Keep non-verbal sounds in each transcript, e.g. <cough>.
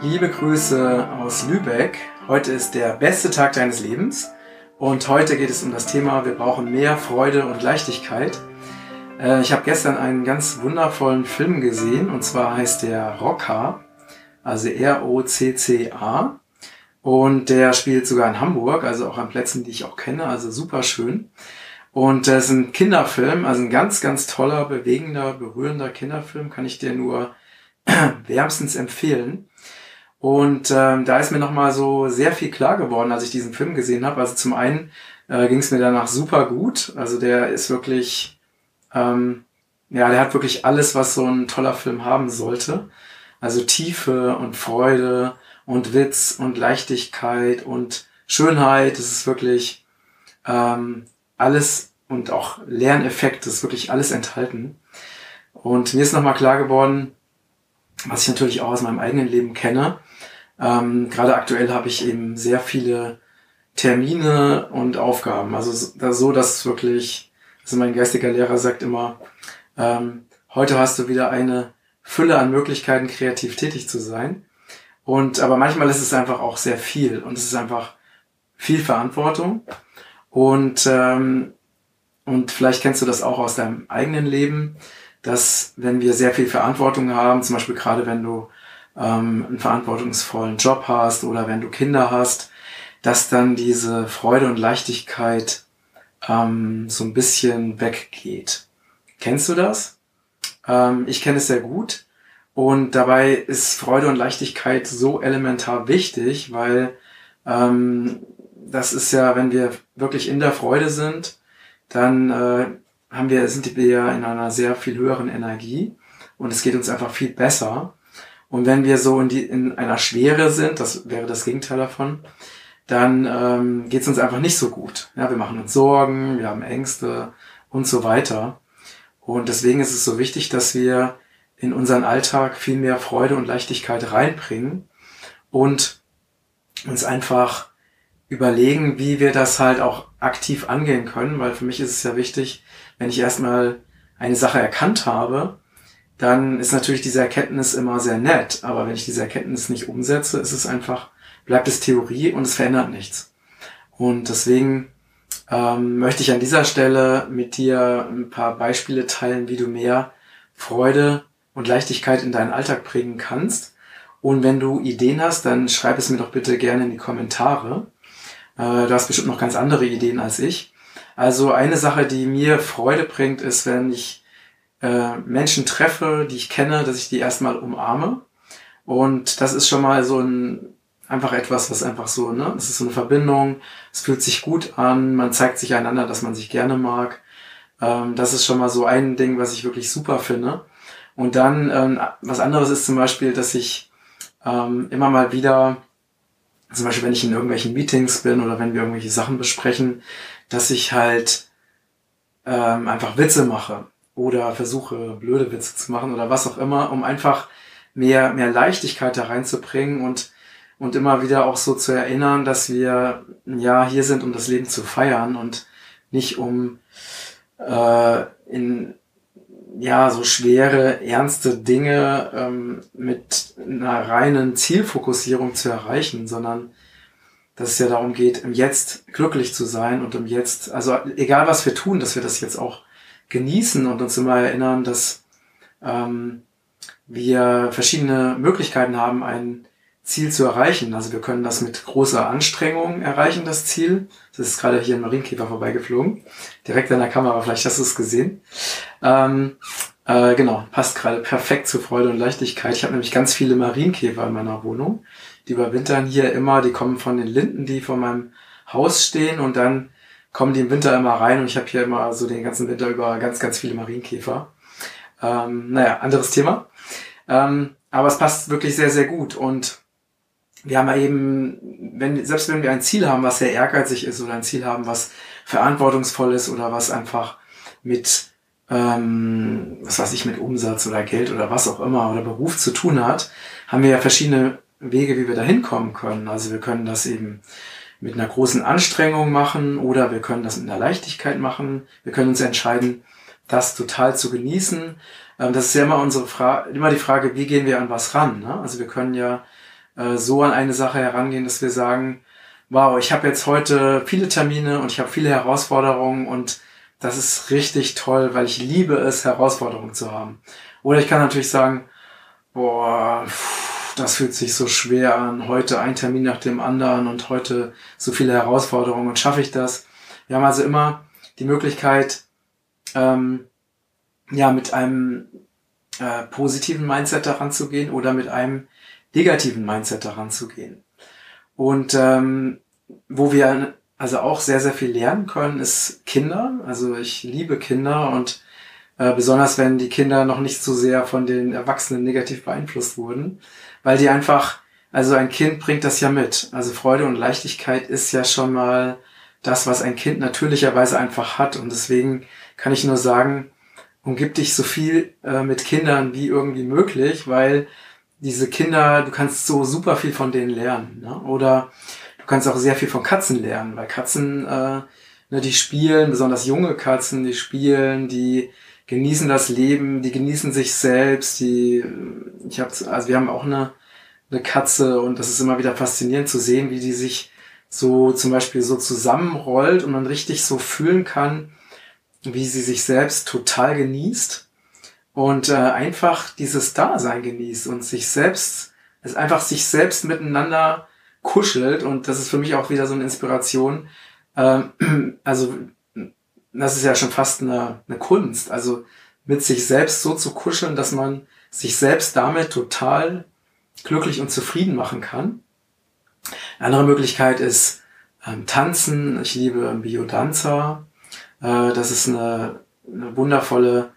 Liebe Grüße aus Lübeck. Heute ist der beste Tag deines Lebens und heute geht es um das Thema, wir brauchen mehr Freude und Leichtigkeit. Äh, ich habe gestern einen ganz wundervollen Film gesehen und zwar heißt der Rocca, also R-O-C-C-A und der spielt sogar in Hamburg, also auch an Plätzen, die ich auch kenne, also super schön. Und das ist ein Kinderfilm, also ein ganz, ganz toller, bewegender, berührender Kinderfilm, kann ich dir nur <clears throat> wärmstens empfehlen. Und ähm, da ist mir nochmal so sehr viel klar geworden, als ich diesen Film gesehen habe. Also zum einen äh, ging es mir danach super gut. Also der ist wirklich, ähm, ja, der hat wirklich alles, was so ein toller Film haben sollte. Also Tiefe und Freude und Witz und Leichtigkeit und Schönheit. Das ist wirklich ähm, alles und auch Lerneffekt. Das ist wirklich alles enthalten. Und mir ist nochmal klar geworden, was ich natürlich auch aus meinem eigenen Leben kenne, ähm, Gerade aktuell habe ich eben sehr viele Termine und Aufgaben. Also so, dass wirklich, also mein geistiger Lehrer sagt immer, ähm, heute hast du wieder eine Fülle an Möglichkeiten, kreativ tätig zu sein. Und aber manchmal ist es einfach auch sehr viel und es ist einfach viel Verantwortung. Und ähm, und vielleicht kennst du das auch aus deinem eigenen Leben, dass wenn wir sehr viel Verantwortung haben, zum Beispiel gerade wenn du ähm, einen verantwortungsvollen Job hast oder wenn du Kinder hast, dass dann diese Freude und Leichtigkeit ähm, so ein bisschen weggeht. Kennst du das? Ähm, ich kenne es sehr gut. Und dabei ist Freude und Leichtigkeit so elementar wichtig, weil ähm, das ist ja, wenn wir wirklich in der Freude sind, dann äh, haben wir, sind wir ja in einer sehr viel höheren Energie und es geht uns einfach viel besser. Und wenn wir so in, die, in einer Schwere sind, das wäre das Gegenteil davon, dann ähm, geht es uns einfach nicht so gut. Ja, wir machen uns Sorgen, wir haben Ängste und so weiter. Und deswegen ist es so wichtig, dass wir in unseren Alltag viel mehr Freude und Leichtigkeit reinbringen und uns einfach überlegen, wie wir das halt auch aktiv angehen können, weil für mich ist es ja wichtig, wenn ich erstmal eine Sache erkannt habe, dann ist natürlich diese Erkenntnis immer sehr nett. Aber wenn ich diese Erkenntnis nicht umsetze, ist es einfach, bleibt es Theorie und es verändert nichts. Und deswegen ähm, möchte ich an dieser Stelle mit dir ein paar Beispiele teilen, wie du mehr Freude und Leichtigkeit in deinen Alltag bringen kannst. Und wenn du Ideen hast, dann schreib es mir doch bitte gerne in die Kommentare. Äh, du hast bestimmt noch ganz andere Ideen als ich. Also eine Sache, die mir Freude bringt, ist, wenn ich äh, Menschen treffe, die ich kenne, dass ich die erstmal umarme. Und das ist schon mal so ein, einfach etwas, was einfach so, ne, das ist so eine Verbindung, es fühlt sich gut an, man zeigt sich einander, dass man sich gerne mag. Ähm, das ist schon mal so ein Ding, was ich wirklich super finde. Und dann, ähm, was anderes ist zum Beispiel, dass ich ähm, immer mal wieder, zum Beispiel wenn ich in irgendwelchen Meetings bin oder wenn wir irgendwelche Sachen besprechen, dass ich halt ähm, einfach Witze mache oder versuche blöde Witze zu machen oder was auch immer, um einfach mehr, mehr Leichtigkeit da reinzubringen und, und immer wieder auch so zu erinnern, dass wir ja hier sind, um das Leben zu feiern und nicht um äh, in ja so schwere, ernste Dinge ähm, mit einer reinen Zielfokussierung zu erreichen, sondern dass es ja darum geht, im Jetzt glücklich zu sein und im Jetzt, also egal was wir tun, dass wir das jetzt auch genießen und uns immer erinnern, dass ähm, wir verschiedene Möglichkeiten haben, ein Ziel zu erreichen. Also wir können das mit großer Anstrengung erreichen, das Ziel. Das ist gerade hier ein Marienkäfer vorbeigeflogen. Direkt an der Kamera, vielleicht hast du es gesehen. Ähm, äh, genau, passt gerade perfekt zu Freude und Leichtigkeit. Ich habe nämlich ganz viele Marienkäfer in meiner Wohnung. Die überwintern hier immer, die kommen von den Linden, die vor meinem Haus stehen und dann kommen die im Winter immer rein und ich habe hier immer so den ganzen Winter über ganz, ganz viele Marienkäfer. Ähm, naja, anderes Thema. Ähm, aber es passt wirklich sehr, sehr gut. Und wir haben ja eben, wenn, selbst wenn wir ein Ziel haben, was sehr ehrgeizig ist oder ein Ziel haben, was verantwortungsvoll ist oder was einfach mit, ähm, was weiß ich, mit Umsatz oder Geld oder was auch immer oder Beruf zu tun hat, haben wir ja verschiedene Wege, wie wir da hinkommen können. Also wir können das eben mit einer großen Anstrengung machen oder wir können das mit einer Leichtigkeit machen. Wir können uns entscheiden, das total zu genießen. Ähm, das ist ja immer unsere Frage, immer die Frage, wie gehen wir an was ran? Ne? Also wir können ja äh, so an eine Sache herangehen, dass wir sagen, wow, ich habe jetzt heute viele Termine und ich habe viele Herausforderungen und das ist richtig toll, weil ich liebe es, Herausforderungen zu haben. Oder ich kann natürlich sagen, boah, das fühlt sich so schwer an, heute ein Termin nach dem anderen und heute so viele Herausforderungen und schaffe ich das? Wir haben also immer die Möglichkeit, ähm, ja, mit einem äh, positiven Mindset daran zu gehen oder mit einem negativen Mindset daran zu gehen. Und ähm, wo wir also auch sehr, sehr viel lernen können, ist Kinder. Also ich liebe Kinder und äh, besonders wenn die Kinder noch nicht so sehr von den Erwachsenen negativ beeinflusst wurden, weil die einfach, also ein Kind bringt das ja mit. Also Freude und Leichtigkeit ist ja schon mal das, was ein Kind natürlicherweise einfach hat. Und deswegen kann ich nur sagen, umgib dich so viel äh, mit Kindern wie irgendwie möglich, weil diese Kinder, du kannst so super viel von denen lernen. Ne? Oder du kannst auch sehr viel von Katzen lernen, weil Katzen, äh, ne, die spielen, besonders junge Katzen, die spielen, die genießen das Leben, die genießen sich selbst, die, ich habe, also wir haben auch eine, eine Katze und das ist immer wieder faszinierend zu sehen, wie die sich so zum Beispiel so zusammenrollt und man richtig so fühlen kann, wie sie sich selbst total genießt und äh, einfach dieses Dasein genießt und sich selbst, es einfach sich selbst miteinander kuschelt und das ist für mich auch wieder so eine Inspiration. Ähm, <clears throat> also das ist ja schon fast eine, eine Kunst, also mit sich selbst so zu kuscheln, dass man sich selbst damit total glücklich und zufrieden machen kann. Eine andere Möglichkeit ist ähm, Tanzen. Ich liebe Biodanza. Äh, das ist eine, eine wundervolle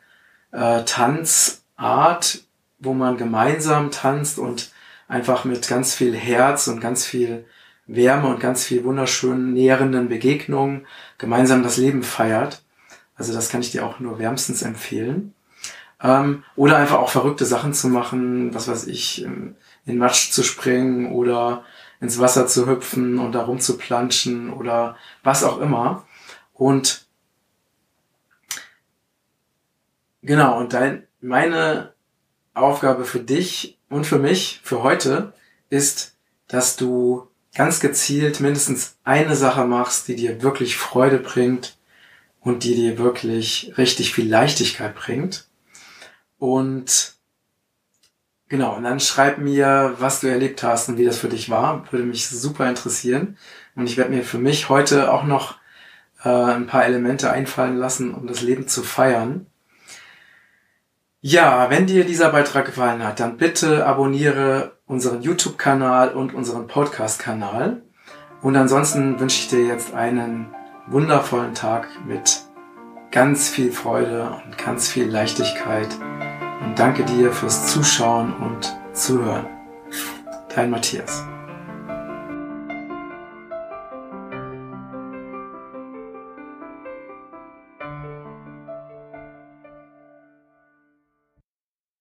äh, Tanzart, wo man gemeinsam tanzt und einfach mit ganz viel Herz und ganz viel Wärme und ganz viel wunderschönen nährenden Begegnungen gemeinsam das Leben feiert. Also das kann ich dir auch nur wärmstens empfehlen. Ähm, oder einfach auch verrückte Sachen zu machen, was weiß ich, in Matsch zu springen oder ins Wasser zu hüpfen und da rumzuplanschen oder was auch immer. Und genau, und dein, meine Aufgabe für dich und für mich, für heute, ist, dass du ganz gezielt mindestens eine Sache machst, die dir wirklich Freude bringt und die dir wirklich richtig viel Leichtigkeit bringt. Und Genau, und dann schreib mir, was du erlebt hast und wie das für dich war. Würde mich super interessieren. Und ich werde mir für mich heute auch noch äh, ein paar Elemente einfallen lassen, um das Leben zu feiern. Ja, wenn dir dieser Beitrag gefallen hat, dann bitte abonniere unseren YouTube-Kanal und unseren Podcast-Kanal. Und ansonsten wünsche ich dir jetzt einen wundervollen Tag mit ganz viel Freude und ganz viel Leichtigkeit und danke dir fürs Zuschauen und Zuhören. Dein Matthias.